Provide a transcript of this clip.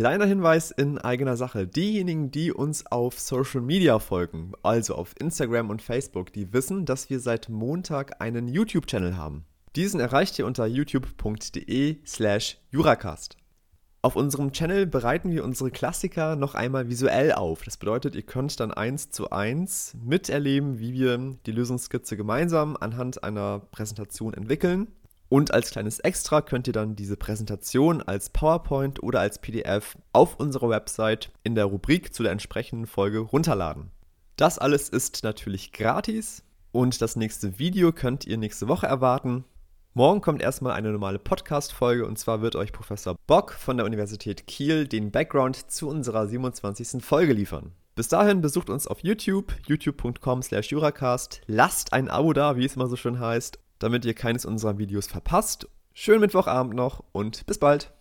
Kleiner Hinweis in eigener Sache. Diejenigen, die uns auf Social Media folgen, also auf Instagram und Facebook, die wissen, dass wir seit Montag einen YouTube-Channel haben. Diesen erreicht ihr unter youtube.de slash juracast. Auf unserem Channel bereiten wir unsere Klassiker noch einmal visuell auf. Das bedeutet, ihr könnt dann eins zu eins miterleben, wie wir die Lösungsskizze gemeinsam anhand einer Präsentation entwickeln. Und als kleines Extra könnt ihr dann diese Präsentation als PowerPoint oder als PDF auf unserer Website in der Rubrik zu der entsprechenden Folge runterladen. Das alles ist natürlich gratis und das nächste Video könnt ihr nächste Woche erwarten. Morgen kommt erstmal eine normale Podcast-Folge und zwar wird euch Professor Bock von der Universität Kiel den Background zu unserer 27. Folge liefern. Bis dahin besucht uns auf YouTube, youtube.com/juracast. Lasst ein Abo da, wie es immer so schön heißt, damit ihr keines unserer Videos verpasst. Schönen Mittwochabend noch und bis bald.